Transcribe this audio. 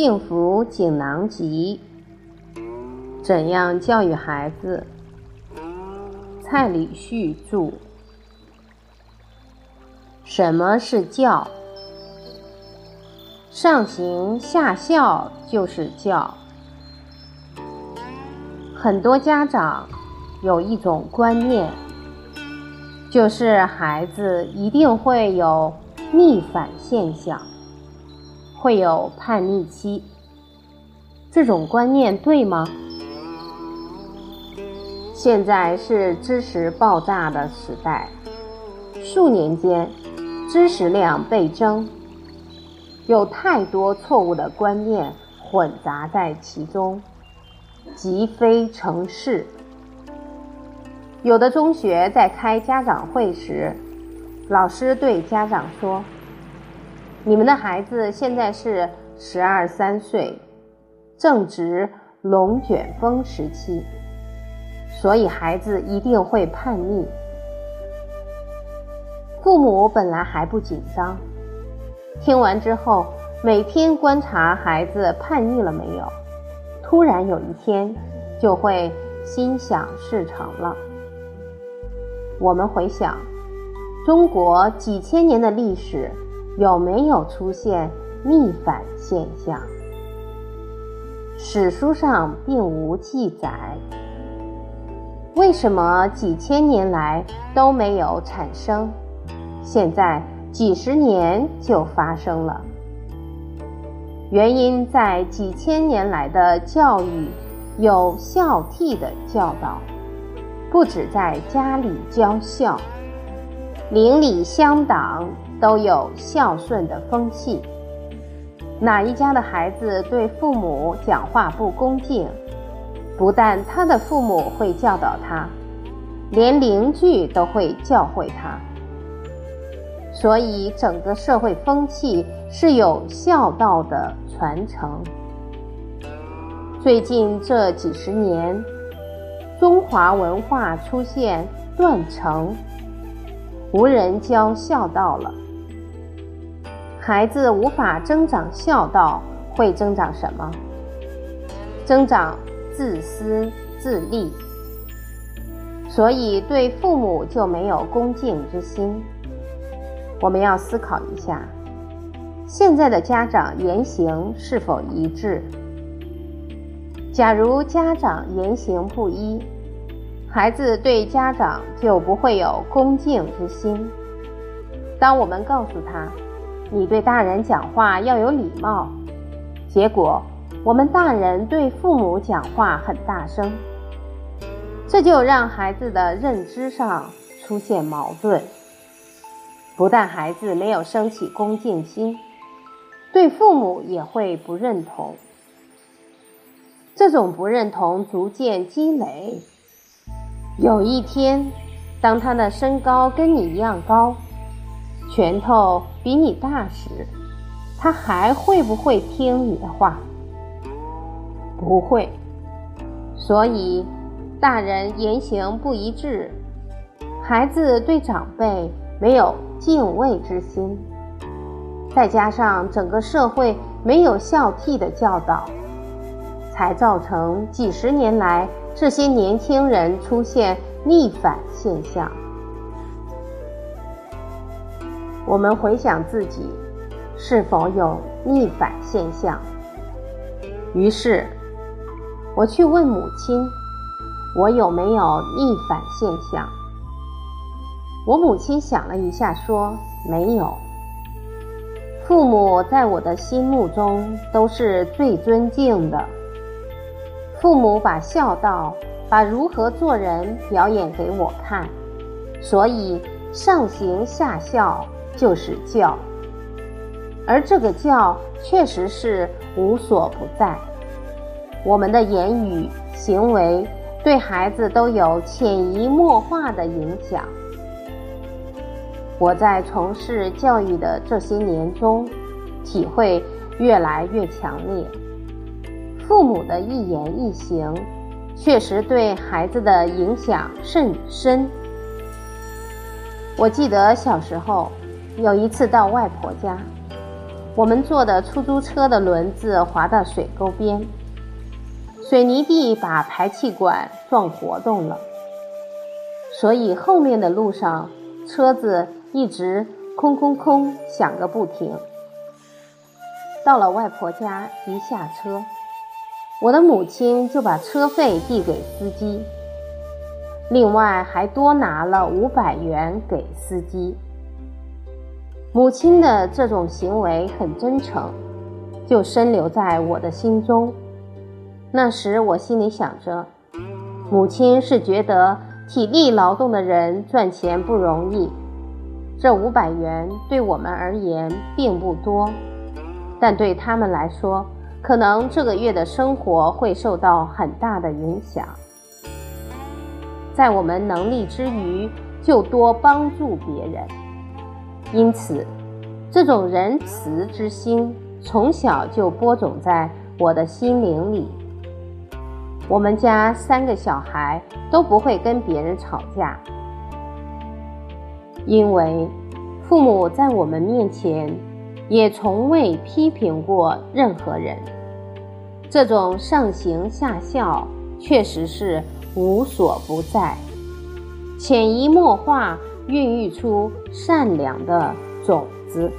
幸福锦囊集》，怎样教育孩子？蔡礼旭著。什么是教？上行下效就是教。很多家长有一种观念，就是孩子一定会有逆反现象。会有叛逆期，这种观念对吗？现在是知识爆炸的时代，数年间知识量倍增，有太多错误的观念混杂在其中，积非成是。有的中学在开家长会时，老师对家长说。你们的孩子现在是十二三岁，正值龙卷风时期，所以孩子一定会叛逆。父母本来还不紧张，听完之后，每天观察孩子叛逆了没有，突然有一天就会心想事成了。我们回想中国几千年的历史。有没有出现逆反现象？史书上并无记载。为什么几千年来都没有产生？现在几十年就发生了。原因在几千年来的教育有孝悌的教导，不止在家里教孝，邻里乡党。都有孝顺的风气。哪一家的孩子对父母讲话不恭敬，不但他的父母会教导他，连邻居都会教诲他。所以，整个社会风气是有孝道的传承。最近这几十年，中华文化出现断层，无人教孝道了。孩子无法增长孝道，会增长什么？增长自私自利，所以对父母就没有恭敬之心。我们要思考一下，现在的家长言行是否一致？假如家长言行不一，孩子对家长就不会有恭敬之心。当我们告诉他，你对大人讲话要有礼貌，结果我们大人对父母讲话很大声，这就让孩子的认知上出现矛盾。不但孩子没有升起恭敬心，对父母也会不认同。这种不认同逐渐积累，有一天，当他的身高跟你一样高。拳头比你大时，他还会不会听你的话？不会。所以，大人言行不一致，孩子对长辈没有敬畏之心，再加上整个社会没有孝悌的教导，才造成几十年来这些年轻人出现逆反现象。我们回想自己是否有逆反现象，于是我去问母亲：“我有没有逆反现象？”我母亲想了一下，说：“没有。父母在我的心目中都是最尊敬的。父母把孝道、把如何做人表演给我看，所以上行下效。”就是教，而这个教确实是无所不在。我们的言语行为对孩子都有潜移默化的影响。我在从事教育的这些年中，体会越来越强烈。父母的一言一行，确实对孩子的影响甚深。我记得小时候。有一次到外婆家，我们坐的出租车的轮子滑到水沟边，水泥地把排气管撞活动了，所以后面的路上车子一直空空空响个不停。到了外婆家，一下车，我的母亲就把车费递给司机，另外还多拿了五百元给司机。母亲的这种行为很真诚，就深留在我的心中。那时我心里想着，母亲是觉得体力劳动的人赚钱不容易，这五百元对我们而言并不多，但对他们来说，可能这个月的生活会受到很大的影响。在我们能力之余，就多帮助别人。因此，这种仁慈之心从小就播种在我的心灵里。我们家三个小孩都不会跟别人吵架，因为父母在我们面前也从未批评过任何人。这种上行下效确实是无所不在，潜移默化。孕育出善良的种子。